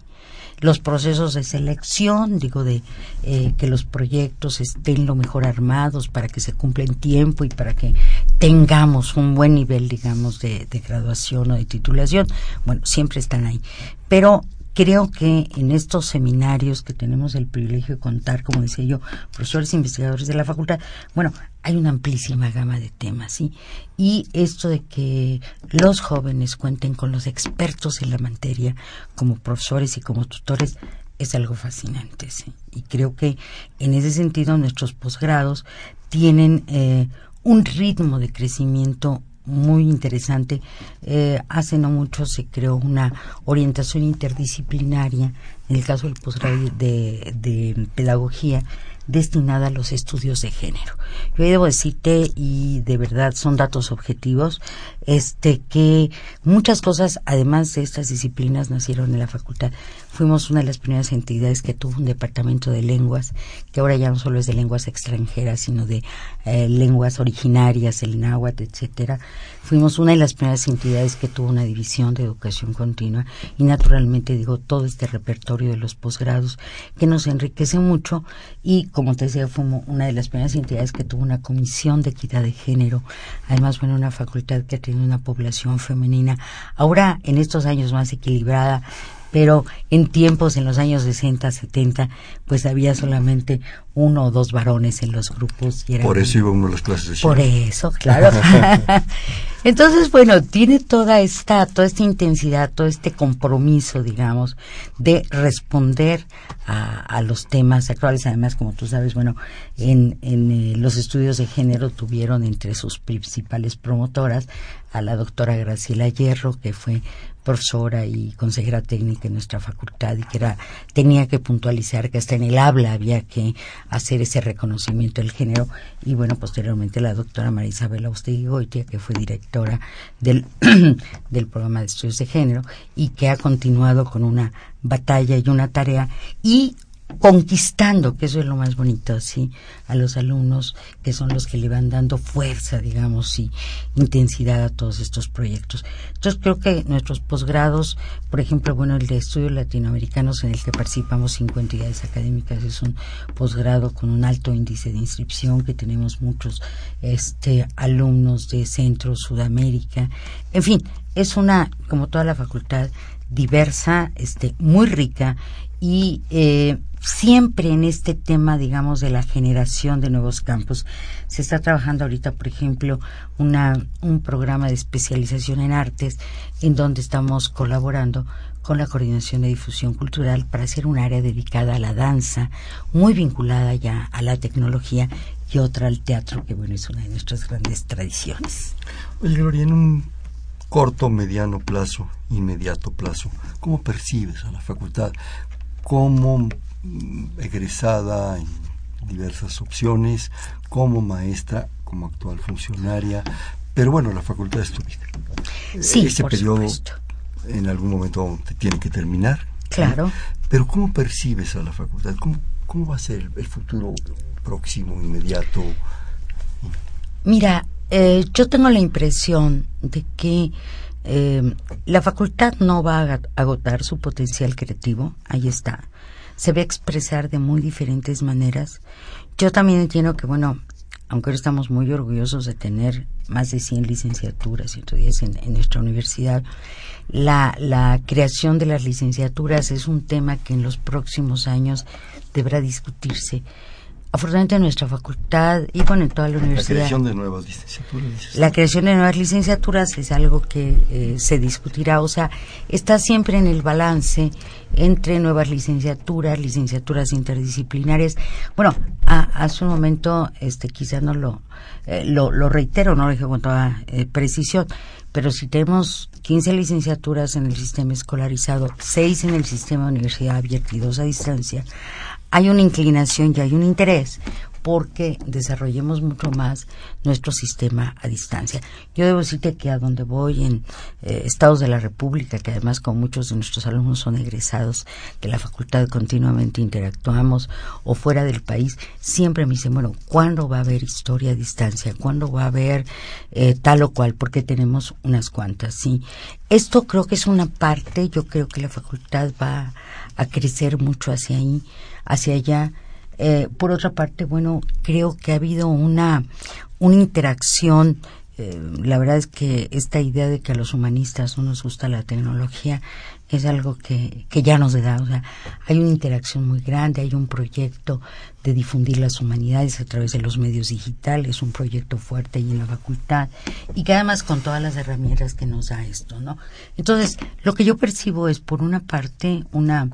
los procesos de selección, digo, de eh, que los proyectos estén lo mejor armados para que se cumpla en tiempo y para que tengamos un buen nivel, digamos, de, de graduación o de titulación. Bueno, siempre están ahí. Pero creo que en estos seminarios que tenemos el privilegio de contar, como decía yo, profesores e investigadores de la facultad, bueno, hay una amplísima gama de temas, ¿sí? Y esto de que los jóvenes cuenten con los expertos en la materia como profesores y como tutores es algo fascinante, ¿sí? Y creo que en ese sentido nuestros posgrados tienen eh, un ritmo de crecimiento muy interesante. Eh, hace no mucho se creó una orientación interdisciplinaria, en el caso del posgrado de, de pedagogía, destinada a los estudios de género. Yo debo decirte, y de verdad son datos objetivos, este que muchas cosas, además de estas disciplinas, nacieron en la facultad. Fuimos una de las primeras entidades que tuvo un departamento de lenguas, que ahora ya no solo es de lenguas extranjeras, sino de eh, lenguas originarias, el náhuatl, etcétera. Fuimos una de las primeras entidades que tuvo una división de educación continua y naturalmente digo todo este repertorio de los posgrados que nos enriquece mucho y como te decía fuimos una de las primeras entidades que tuvo una comisión de equidad de género, además bueno una facultad que tiene una población femenina ahora en estos años más equilibrada pero en tiempos, en los años 60, 70, pues había solamente uno o dos varones en los grupos. Y Por eso iba uno a las clases de Por eso, claro. Entonces, bueno, tiene toda esta, toda esta intensidad, todo este compromiso, digamos, de responder a, a los temas actuales. Además, como tú sabes, bueno, en, en eh, los estudios de género tuvieron entre sus principales promotoras a la doctora Graciela Hierro, que fue profesora y consejera técnica en nuestra facultad y que era tenía que puntualizar que hasta en el habla había que hacer ese reconocimiento del género. Y bueno posteriormente la doctora María Isabel Austegui Goitia que fue directora del del programa de estudios de género y que ha continuado con una batalla y una tarea. Y conquistando, que eso es lo más bonito, sí, a los alumnos que son los que le van dando fuerza, digamos, y intensidad a todos estos proyectos. Entonces creo que nuestros posgrados, por ejemplo, bueno, el de estudios latinoamericanos en el que participamos cinco entidades académicas es un posgrado con un alto índice de inscripción, que tenemos muchos este alumnos de Centro, Sudamérica, en fin, es una, como toda la facultad, diversa, este, muy rica y eh, siempre en este tema, digamos, de la generación de nuevos campos. Se está trabajando ahorita, por ejemplo, una, un programa de especialización en artes en donde estamos colaborando con la Coordinación de Difusión Cultural para hacer un área dedicada a la danza, muy vinculada ya a la tecnología y otra al teatro, que bueno, es una de nuestras grandes tradiciones. Oye, Gloria, en un corto, mediano plazo, inmediato plazo, ¿cómo percibes a la facultad? como egresada en diversas opciones, como maestra, como actual funcionaria, pero bueno, la facultad es tu vida. Sí, Ese por periodo supuesto. en algún momento te tiene que terminar. Claro. Pero ¿cómo percibes a la facultad? ¿Cómo, cómo va a ser el, el futuro próximo, inmediato? Mira, eh, yo tengo la impresión de que eh, la facultad no va a agotar su potencial creativo, ahí está. Se a expresar de muy diferentes maneras. Yo también entiendo que, bueno, aunque ahora estamos muy orgullosos de tener más de 100 licenciaturas, 110 en, en nuestra universidad, la, la creación de las licenciaturas es un tema que en los próximos años deberá discutirse. Afortunadamente en nuestra facultad y bueno, en toda la La universidad. creación de nuevas licenciaturas. La creación de nuevas licenciaturas es algo que eh, se discutirá, o sea, está siempre en el balance entre nuevas licenciaturas, licenciaturas interdisciplinarias. Bueno, a- hace un momento, este, quizá no lo, eh, lo, lo reitero, no lo dije con toda eh, precisión, pero si tenemos 15 licenciaturas en el sistema escolarizado, 6 en el sistema de universidad abierta y 2 a distancia, hay una inclinación y hay un interés porque desarrollemos mucho más nuestro sistema a distancia. Yo debo decirte que a donde voy en eh, estados de la República, que además con muchos de nuestros alumnos son egresados de la facultad, continuamente interactuamos, o fuera del país, siempre me dicen, bueno, ¿cuándo va a haber historia a distancia? ¿Cuándo va a haber eh, tal o cual? Porque tenemos unas cuantas, sí. Esto creo que es una parte, yo creo que la facultad va a crecer mucho hacia ahí, hacia allá. Eh, por otra parte, bueno, creo que ha habido una, una interacción. Eh, la verdad es que esta idea de que a los humanistas no nos gusta la tecnología es algo que, que ya nos da. O sea, hay una interacción muy grande, hay un proyecto de difundir las humanidades a través de los medios digitales, un proyecto fuerte ahí en la facultad y que además con todas las herramientas que nos da esto, ¿no? Entonces, lo que yo percibo es, por una parte, una,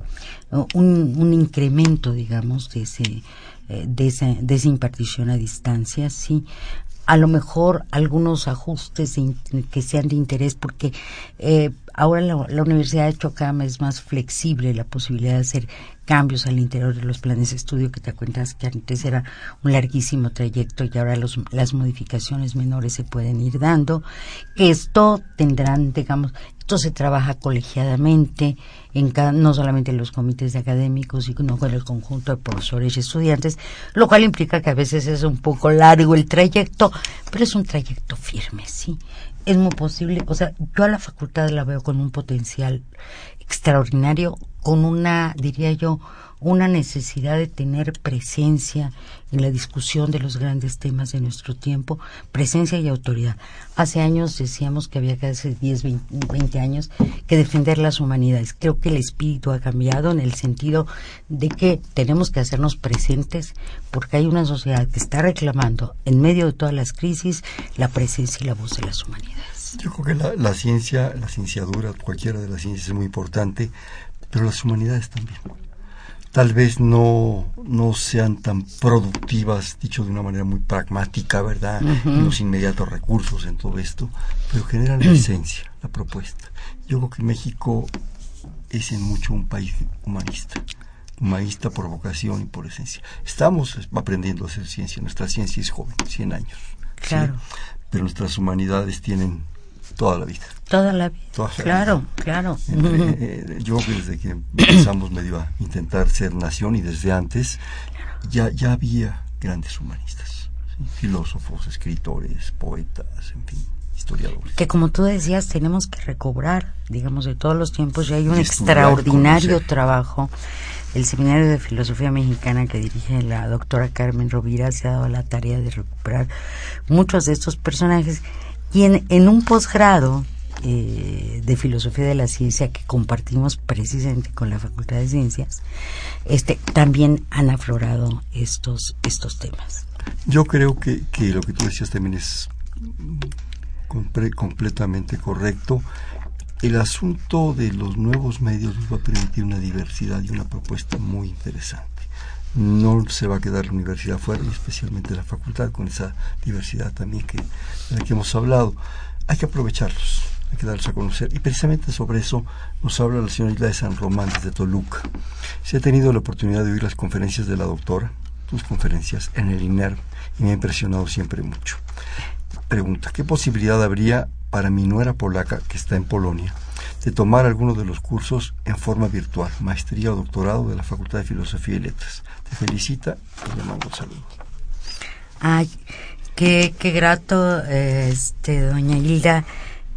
un, un incremento, digamos, de ese, eh, de esa, de esa impartición a distancia, sí. A lo mejor algunos ajustes de que sean de interés, porque eh, ahora la, la universidad ha hecho cada vez más flexible la posibilidad de hacer cambios al interior de los planes de estudio, que te cuentas que antes era un larguísimo trayecto y ahora los, las modificaciones menores se pueden ir dando. Que esto tendrán, digamos, esto se trabaja colegiadamente, en cada, no solamente en los comités de académicos, sino con el conjunto de profesores y estudiantes, lo cual implica que a veces es un poco largo el trayecto, pero es un trayecto firme, ¿sí? Es muy posible, o sea, yo a la facultad la veo con un potencial extraordinario, con una, diría yo, una necesidad de tener presencia en la discusión de los grandes temas de nuestro tiempo, presencia y autoridad. Hace años decíamos que había que hace 10, 20, 20 años que defender las humanidades. Creo que el espíritu ha cambiado en el sentido de que tenemos que hacernos presentes porque hay una sociedad que está reclamando en medio de todas las crisis la presencia y la voz de las humanidades. Yo creo que la, la ciencia, la cienciadura, cualquiera de las ciencias es muy importante, pero las humanidades también. Tal vez no, no sean tan productivas, dicho de una manera muy pragmática, ¿verdad? En los inmediatos recursos, en todo esto, pero generan la esencia, la propuesta. Yo creo que México es en mucho un país humanista, humanista por vocación y por esencia. Estamos aprendiendo a hacer ciencia, nuestra ciencia es joven, 100 años. ¿sí? Claro. Pero nuestras humanidades tienen toda la vida. Toda la vida. Toda la claro, vida. claro. Entre- eh, yo creo que desde que empezamos medio a intentar ser nación y desde antes ya, ya había grandes humanistas, ¿sí? filósofos, escritores, poetas, en fin, historiadores. que como tú decías tenemos que recobrar, digamos, de todos los tiempos y hay un Y extraordinario conocer. trabajo. El Seminario de Filosofía Mexicana que dirige la doctora Carmen Rovira se ha dado la tarea de recuperar muchos de estos personajes y en, un posgrado eh, de filosofía de la ciencia que compartimos precisamente con la Facultad de Ciencias, este, también han aflorado estos, estos temas. Yo creo que, que lo que tú decías también es completamente correcto. El asunto de los nuevos medios nos va a permitir una diversidad y una propuesta muy interesante. No se va a quedar la universidad fuera, y especialmente la facultad, con esa diversidad también que, de la que hemos hablado. Hay que aprovecharlos, hay que darlos a conocer. Y precisamente sobre eso nos habla la señora Isla de San Román desde Toluca. Se ha tenido la oportunidad de oír las conferencias de la doctora, sus conferencias en el INER, y me ha impresionado siempre mucho. Pregunta, ¿qué posibilidad habría para mi nuera polaca, que está en Polonia, de tomar alguno de los cursos en forma virtual, maestría o doctorado de la Facultad de Filosofía y Letras? Te felicita y le mando un saludo. Ay, qué, qué grato, este, doña Hilda,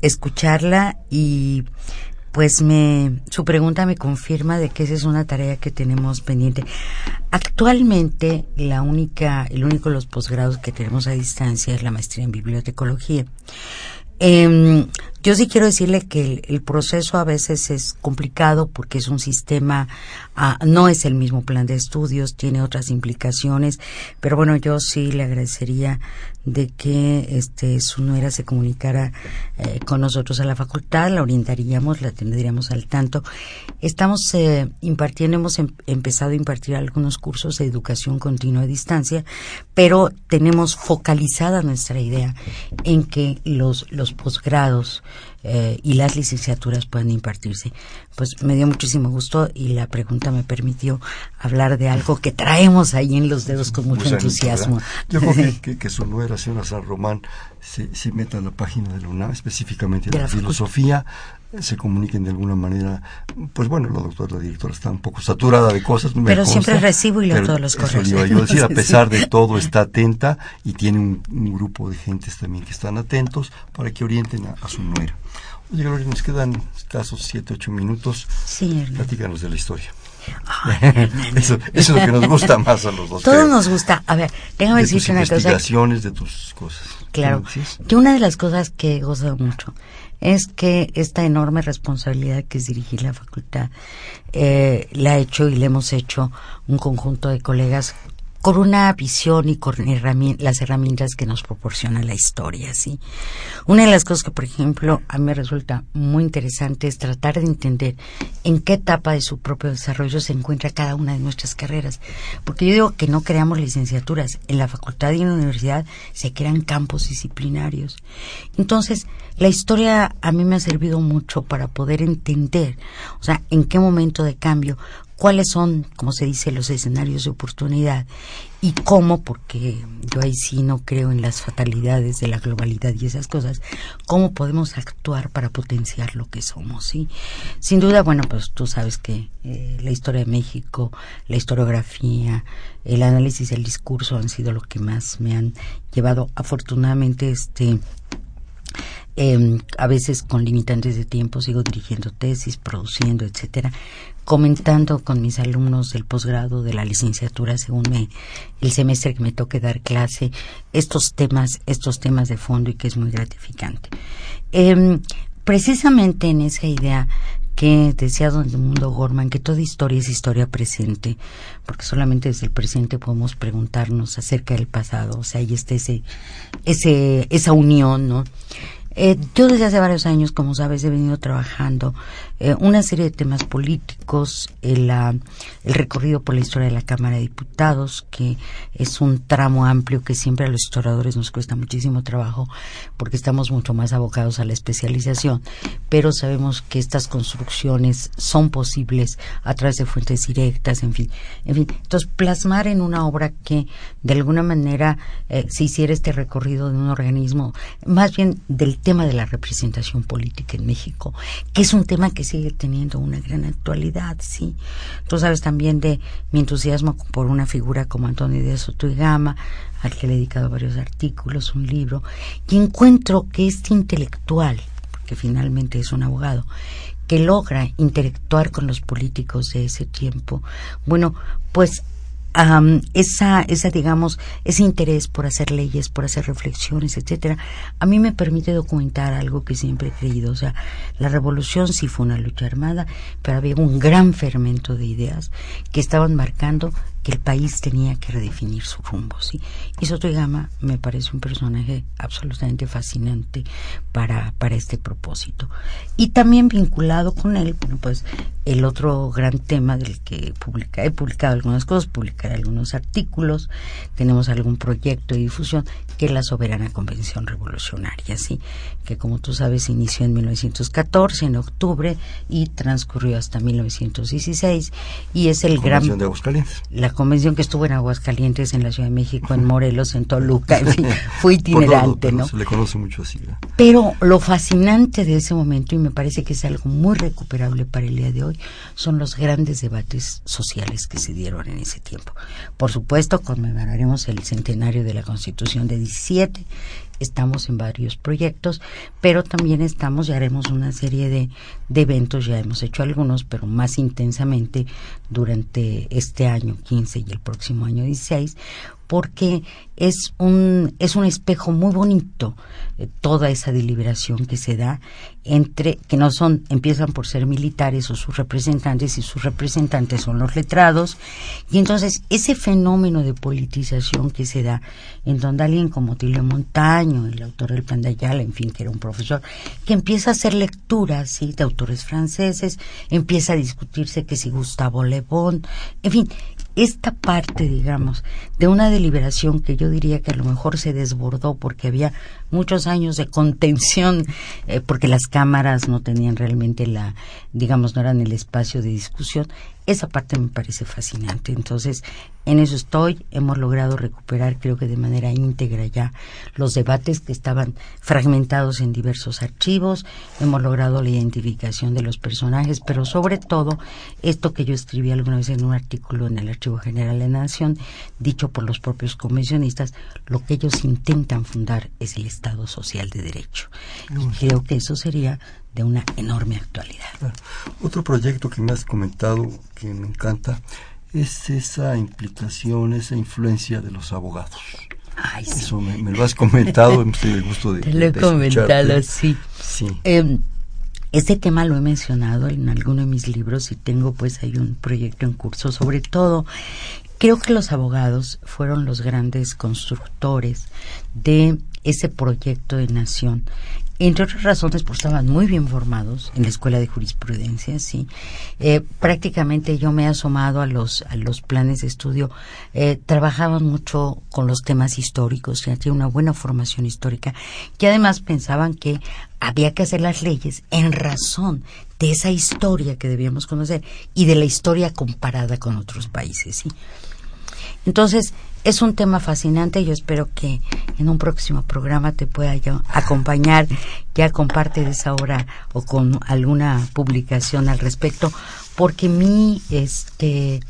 escucharla y pues me su pregunta me confirma de que esa es una tarea que tenemos pendiente. Actualmente la única el único de los posgrados que tenemos a distancia es la maestría en bibliotecología. Eh, yo sí quiero decirle que el, proceso a veces es complicado porque es un sistema, ah, no es el mismo plan de estudios, tiene otras implicaciones, pero bueno, yo sí le agradecería de que este su nuera se comunicara eh, con nosotros a la facultad, la orientaríamos, la tendríamos al tanto. Estamos eh, impartiendo, hemos em, empezado a impartir algunos cursos de educación continua a distancia, pero tenemos focalizada nuestra idea en que los, los posgrados eh, y las licenciaturas puedan impartirse. Pues me dio muchísimo gusto y la pregunta me permitió hablar de algo que traemos ahí en los dedos con mucho entusiasmo. Yo creo que, que, su nuera, señora San Román, se, se meta en la página de la UNAM, específicamente de, la, filosofía, se comuniquen de alguna manera. Pues bueno, la doctora, la directora está un poco saturada de cosas. pero siempre recibo y leo todos los correos. Yo decir, a pesar de todo, está atenta y tiene un, grupo de gentes también que están atentos para que orienten a, a su nuera. Oye, Gloria, nos quedan escasos 7, 8 minutos. Sí, Platícanos de la historia. eso, es lo que nos gusta más a los dos. Todo nos gusta. A ver, déjame decirte una cosa. investigaciones, de tus cosas. Claro. Yo una de las cosas que gozo mucho es que esta enorme responsabilidad que es dirigir la facultad eh, la ha hecho y le hemos hecho un conjunto de colegas con una visión y con las herramientas que nos proporciona la historia, ¿sí? Una de las cosas que, por ejemplo, a mí me resulta muy interesante es tratar de entender en qué etapa de su propio desarrollo se encuentra cada una de nuestras carreras. Porque yo digo que no creamos licenciaturas. En la facultad y en la universidad se crean campos disciplinarios. Entonces, la historia a mí me ha servido mucho para poder entender, o sea, en qué momento de cambio cuáles son, como se dice, los escenarios de oportunidad y cómo, porque yo ahí sí no creo en las fatalidades de la globalidad y esas cosas, cómo podemos actuar para potenciar lo que somos, ¿sí? Sin duda, bueno, pues tú sabes que eh, la historia de México, la historiografía, el análisis del discurso han sido lo que más me han llevado, afortunadamente, este, eh, a veces con limitantes de tiempo sigo dirigiendo tesis, produciendo, etcétera, comentando con mis alumnos del posgrado, de la licenciatura, según me, el semestre que me toque dar clase, estos temas, estos temas de fondo y que es muy gratificante. Eh, precisamente en esa idea que decía don Mundo Gorman, que toda historia es historia presente, porque solamente desde el presente podemos preguntarnos acerca del pasado, o sea, ahí está ese, ese, esa unión, ¿no? Eh, yo desde hace varios años, como sabes, he venido trabajando eh, una serie de temas políticos, el, el recorrido por la historia de la Cámara de Diputados, que es un tramo amplio que siempre a los historiadores nos cuesta muchísimo trabajo porque estamos mucho más abocados a la especialización, pero sabemos que estas construcciones son posibles a través de fuentes directas, en fin, en fin. Entonces, plasmar en una obra que de alguna manera eh, se hiciera este recorrido de un organismo, más bien del tema de la representación política en México, que es un tema que sigue teniendo una gran actualidad, sí. Tú sabes también de mi entusiasmo por una figura como Antonio Díaz Gama, al que le he dedicado varios artículos, un libro, y encuentro que este intelectual, porque finalmente es un abogado, que logra interactuar con los políticos de ese tiempo, bueno, pues esa, esa, digamos, ese interés por hacer leyes, por hacer reflexiones, etcétera, a mí me permite documentar algo que siempre he creído. O sea, la revolución sí fue una lucha armada, pero había un gran fermento de ideas que estaban marcando que el país tenía que redefinir su rumbo, ¿sí? Y Sotoyama me parece un personaje absolutamente fascinante para, para este propósito. Y también vinculado con él, bueno, pues el otro gran tema del que publica, he publicado algunas cosas, publicaré algunos artículos, tenemos algún proyecto de difusión, que es la Soberana Convención Revolucionaria, ¿sí? Que como tú sabes inició en 1914, en octubre, y transcurrió hasta 1916, y es el gran... de Aguascalientes. La convención que estuvo en Aguascalientes, en la Ciudad de México, en Morelos, en Toluca, en fin, fue itinerante, ¿no? Se le conoce mucho así. Pero lo fascinante de ese momento, y me parece que es algo muy recuperable para el día de hoy, son los grandes debates sociales que se dieron en ese tiempo. Por supuesto, conmemoraremos el centenario de la Constitución de 17, estamos en varios proyectos, pero también estamos y haremos una serie de, de, eventos, ya hemos hecho algunos, pero más intensamente durante este año 15 y el próximo año 16, porque es un, es un espejo muy bonito eh, toda esa deliberación que se da entre, que no son, empiezan por ser militares o sus representantes y sus representantes son los letrados, y entonces ese fenómeno de politización que se da en donde alguien como Tilio Montaño, el autor del Plan de Ayala, en fin, que era un profesor, que empieza a hacer lecturas ¿sí? de autores franceses, empieza a discutirse que si Gustavo Le Bon, en fin, esta parte, digamos, de una deliberación que yo diría que a lo mejor se desbordó porque había muchos años de contención, eh, porque las cámaras no tenían realmente la, digamos, no eran el espacio de discusión, esa parte me parece fascinante. Entonces, en eso estoy. Hemos logrado recuperar, creo que de manera íntegra ya, los debates que estaban fragmentados en diversos archivos. Hemos logrado la identificación de los personajes, pero sobre todo, esto que yo escribí alguna vez en un artículo en el Archivo General de la Nación, dicho por los propios convencionistas, lo que ellos intentan fundar es el Estado Social de Derecho. Y creo que eso sería de una enorme actualidad. Otro proyecto que me has comentado que me encanta es esa implicación, esa influencia de los abogados. Ay, sí. Eso me, lo has comentado, el gusto de Te lo he comentado, sí. sí. Eh, este tema lo he mencionado en alguno de mis libros y tengo pues hay un proyecto en curso. Sobre todo, creo que los abogados fueron los grandes constructores de ese proyecto de nación entre otras razones, porque estaban muy bien formados en la escuela de jurisprudencia, sí. Eh, prácticamente yo me he asomado a los, a los planes de estudio. Eh, trabajaban mucho con los temas históricos, ya tienen una buena formación histórica, y además pensaban que había que hacer las leyes en razón de esa historia que debíamos conocer y de la historia comparada con otros países, sí. Entonces, es un tema fascinante. Yo espero que en un próximo programa te pueda yo acompañar ya comparte de esa obra o con alguna publicación al respecto, porque mi este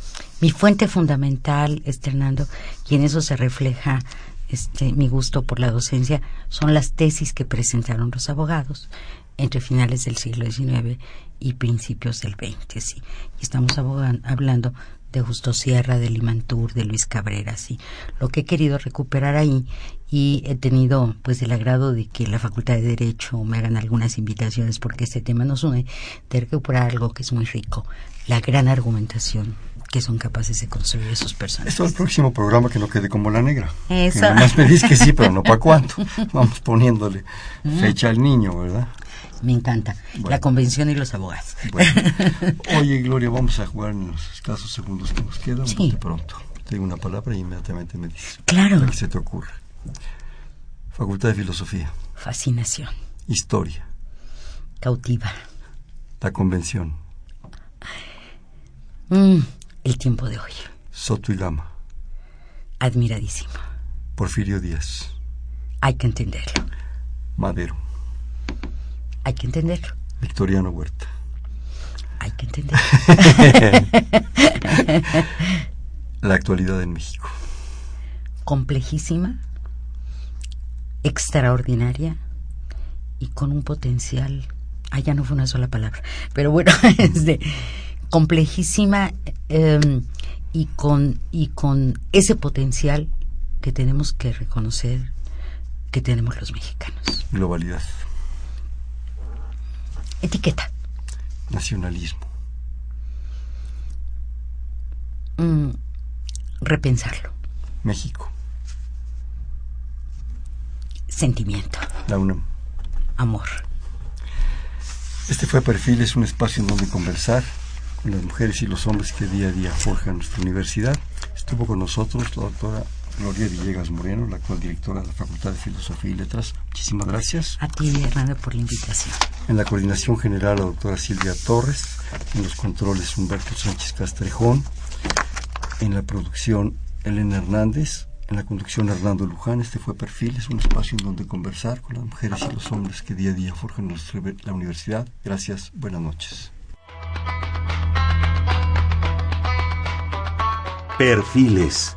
mi fuente fundamental, Hernando, y en eso se refleja este mi gusto por la docencia, son las tesis que presentaron los abogados entre finales del siglo XIX y principios del XX, sí. Y estamos hablando de Justo Sierra, de Limantur, de Luis Cabrera, sí. Lo que he querido recuperar ahí y he tenido pues el agrado de que la Facultad de Derecho me hagan algunas invitaciones porque este tema nos une de recuperar algo que es muy rico, la gran argumentación que son capaces de construir esos personajes. Esto es el próximo programa que no quede como la negra. Eso. Que me dices que sí, pero no para cuánto. Vamos poniéndole fecha al niño, ¿verdad? Me encanta. La convención y los abogados. Oye, Gloria, vamos a jugar en los escasos segundos que nos quedan. Sí. De pronto. Te digo una palabra y inmediatamente me dices. Claro. ¿Qué se te ocurre? Facultad de Filosofía. Fascinación. Historia. Cautiva. La convención. Mm, el tiempo de hoy. Soto y Gama. Admiradísimo. Porfirio Díaz. Hay que entenderlo. Madero. Hay que entenderlo. Victoriano Huerta. Hay que entenderlo. La actualidad en México. Complejísima, extraordinaria y con un potencial. Ah, ya no fue una sola palabra. Pero bueno, es de complejísima eh, y con, y con ese potencial que tenemos que reconocer que tenemos los mexicanos. Globalidad. Etiqueta. Nacionalismo. Mm, repensarlo. México. Sentimiento. La UNAM. Amor. Este fue Perfil, es un espacio en donde conversar con las mujeres y los hombres que día a día forjan nuestra universidad. Estuvo con nosotros la doctora Gloria Villegas Moreno, la actual directora de la Facultad de Filosofía y Letras. Muchísimas gracias. A ti, Hernando, por la invitación. En la coordinación general, la doctora Silvia Torres. En los controles, Humberto Sánchez Castrejón. En la producción, Elena Hernández. En la conducción, Hernando Luján. Este fue Perfil, es un espacio en donde conversar con las mujeres y los hombres que día a día forjan nuestra, la universidad. Gracias, buenas noches. Perfiles,